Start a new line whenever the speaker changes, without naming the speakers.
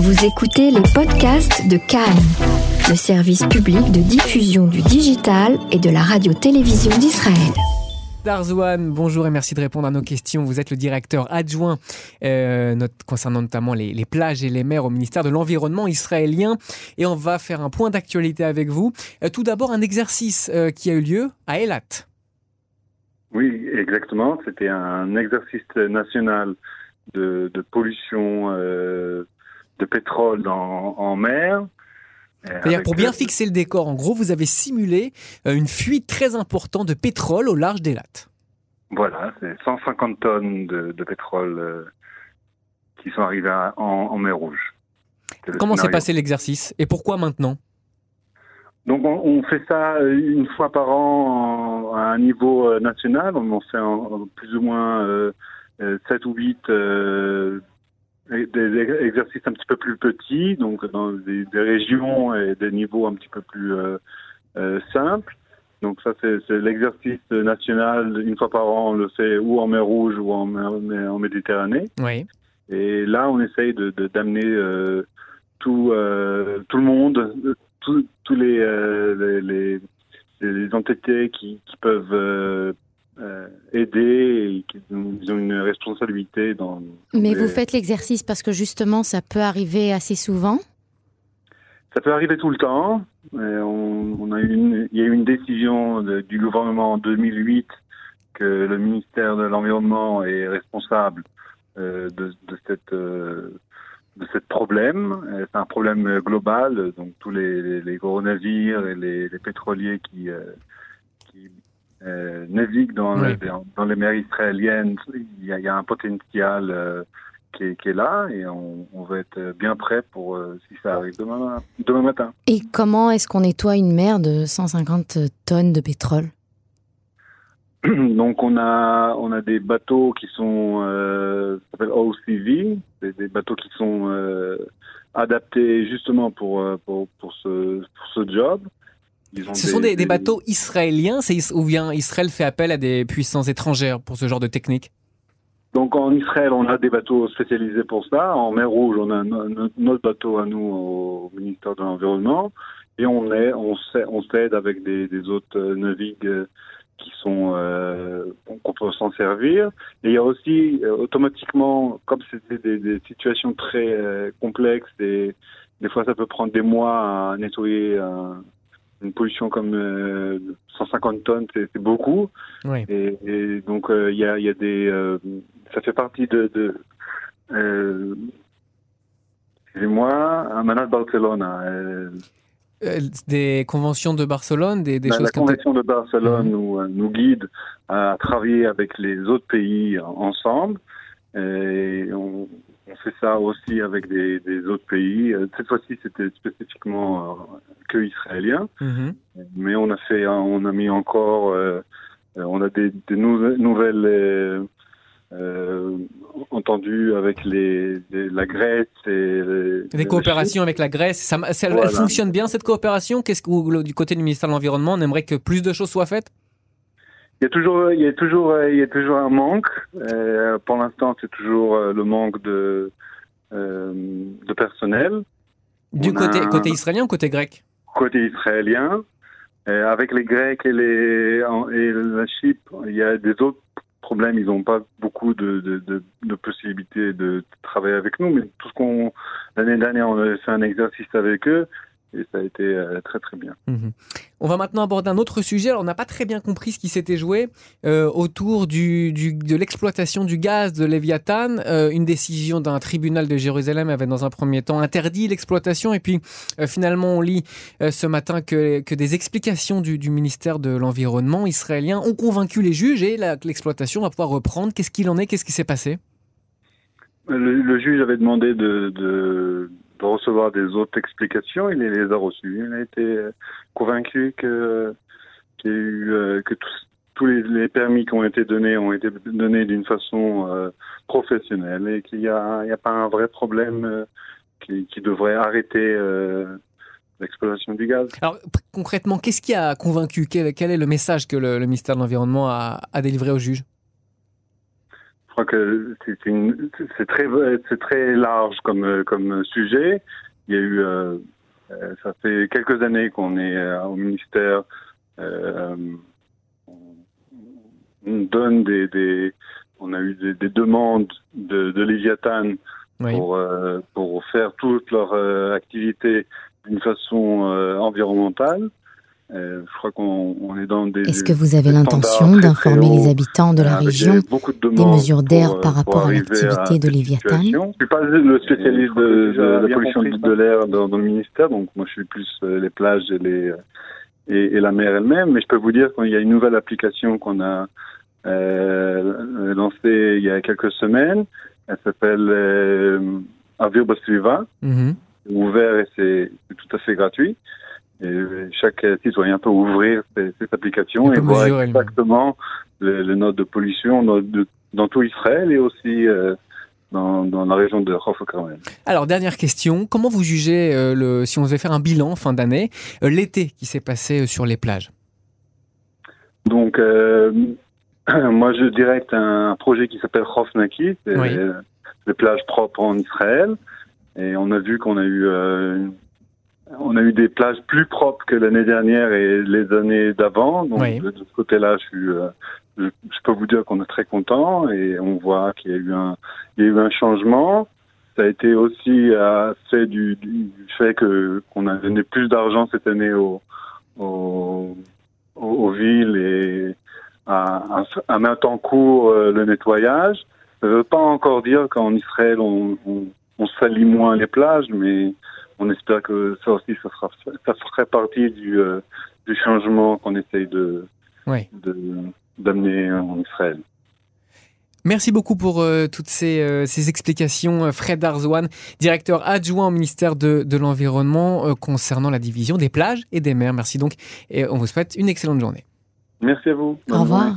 Vous écoutez les podcasts de Cannes, le service public de diffusion du digital et de la radio-télévision d'Israël.
Darzouane, bonjour et merci de répondre à nos questions. Vous êtes le directeur adjoint euh, concernant notamment les, plages et les mers au ministère de l'Environnement israélien. Et on va faire un point d'actualité avec vous. Euh, tout d'abord, un exercice euh, qui a eu lieu à Elat.
Oui, exactement. C'était un exercice national de, pollution de pétrole en mer.
C'est-à-dire pour bien fixer le décor, en gros, vous avez simulé euh, une fuite très importante de pétrole au large des lattes.
Voilà, c'est 150 tonnes de, pétrole euh, qui sont arrivées en, mer Rouge.
Comment s'est passé l'exercice et pourquoi maintenant?
Donc on, fait ça euh, une fois par an à un niveau national. On en fait plus ou moins 7 ou 8 des exercices un petit peu plus petits, donc dans des, régions et des niveaux un petit peu plus euh, euh, simples. Donc ça, c'est l'exercice national. Une fois par an, on le fait ou en mer Rouge ou en, en Méditerranée.
Oui.
Et là, on essaye de d'amener euh, tout tout le monde, tous les, les, les, les entités qui, qui peuvent euh, aider et qu'ils ont une responsabilité dans.
Mais vous faites l'exercice parce que justement, ça peut arriver assez souvent.
Ça peut arriver tout le temps. On, a une, il y a eu une décision du gouvernement en 2008 que le ministère de l'Environnement est responsable euh, de, cette euh, de ce problème. C'est un problème global, donc tous les, gros navires et les, pétroliers qui euh, navigue dans, dans, les mers israéliennes, il y a, un potentiel euh, qui, est, qui, est, là et on, on, va être bien prêt pour euh, si ça arrive demain, demain matin.
Et comment est-ce qu'on nettoie une mer de 150 tonnes de pétrole?
Donc on a on a des bateaux qui sont euh, s'appelle OCV, des, des bateaux qui sont euh, adaptés justement pour pour, pour ce pour ce job.
Ce sont des, bateaux israéliens ou bien Israël fait appel à des puissances étrangères pour ce genre de technique?
Donc en Israël, on a des bateaux spécialisés pour ça. En mer Rouge, on a notre bateau à nous au ministère de l'Environnement. Et on est, on s'aide avec des, autres navires qui sont euh, qu'on peut s'en servir. Et il y a aussi euh, automatiquement, comme c'était des, situations très euh, complexes, et des fois ça peut prendre des mois à nettoyer un, une pollution comme 150 euh, tonnes, c'est beaucoup.
Oui.
Et, donc euh, il y, a, y, a, des, euh, ça fait partie de, de excusez-moi, de Barcelone.
des conventions de Barcelone, des, des
la,
choses
La convention de Barcelone mhm. nous, nous guide à travailler avec les autres pays ensemble. Et on, on fait ça aussi avec des, autres pays. Euh, cette fois-ci, c'était spécifiquement euh, que israélien, mhm. mais on a fait, on a mis encore, euh, on a des, nouvelles entendues avec les, la Grèce et
des coopérations avec la Grèce. Ça, Elle fonctionne bien cette coopération? Qu'est-ce que du côté du ministère de l'environnement, on aimerait que plus de choses soient faites?
Il y a toujours, il y a toujours, il y a toujours un manque. Euh, pour l'instant, c'est toujours euh, le manque de euh, de personnel.
Du côté côté israélien ou côté grec?
Côté israélien. avec les Grecs et les et la Chypre, il y a des autres problèmes. Ils n'ont pas beaucoup de, de, de, de, possibilités de travailler avec nous. Mais tout ce qu'on l'année dernière, on avait fait un exercice avec eux et ça a été euh, très très bien.
Mhm. On va maintenant aborder un autre sujet. Alors, on n'a pas très bien compris ce qui s'était joué euh, autour du, de l'exploitation du gaz de Léviathan. Euh, une décision d'un tribunal de Jérusalem avait dans un premier temps interdit l'exploitation et puis finalement on lit ce matin que, que des explications du, du ministère de l'Environnement israélien ont convaincu les juges et l'exploitation va pouvoir reprendre. Qu'est-ce qu'il en est? Qu'est-ce qui s'est passé?
Le, juge avait demandé de, de de recevoir des autres explications, il les a reçues. Il a été convaincu que, euh, que tous les, permis qui ont été donnés ont été donnés d'une façon euh, professionnelle et qu'il n'y a, pas un vrai problème euh, qui, devrait arrêter l'exploitation du gaz.
Alors concrètement, qu'est-ce qui a convaincu? Quel, est le message que le, ministère de l'Environnement a délivré au juge?
Crois que c'est très, large comme, comme sujet. Il y a eu, ça fait quelques années qu'on est au ministère. on donne des, des, on a eu des, demandes de, de Léviathan pour, pour faire toute leur activité d'une façon environnementale. Euh, je crois qu'on est dans des.
Est-ce que vous avez l'intention d'informer les habitants de la région des mesures d'air par rapport à l'activité de Léviathan?
Je ne suis pas le spécialiste de, la pollution de l'air dans, le ministère, donc moi je suis plus euh, les plages et, les, et, la mer elle-même, mais je peux vous dire qu'il y a une nouvelle application qu'on a euh, lancée il y a quelques semaines. Elle s'appelle euh, Avio mm ouvert et c'est tout à fait gratuit. Chaque citoyen peut ouvrir cette application et voir exactement les, notes de pollution dans tout Israël et aussi euh, dans, la région de Hof
Alors, dernière question, comment vous jugez, euh, le, si on devait faire un bilan fin d'année, euh, l'été qui s'est passé sur les plages?
Donc, moi je dirais un projet qui s'appelle Hof Naki, c'est les plages propres en Israël. Et on a vu qu'on a eu on a eu des plages plus propres que l'année dernière et les années d'avant. Donc de, ce côté-là, je, suis, euh, je, peux vous dire qu'on est très content et on voit qu'il y a eu un, il y a eu un changement. Ça a été aussi euh, fait du, du, fait que qu'on a donné plus d'argent cette année aux, aux, aux villes et à, à, mettre en cours euh, le nettoyage. Ça ne veut pas encore dire qu'en Israël on, on, on salit moins les plages, mais on espère que ça aussi, ça, sera, ça ferait partie du, euh, du changement qu'on essaye de, d'amener en Israël.
Merci beaucoup pour euh, toutes ces, euh, ces, explications, Fred Arzouane, directeur adjoint au ministère de, de l'Environnement concernant la division des plages et des mers. Merci donc et on vous souhaite une excellente journée.
Merci à vous.
Au revoir.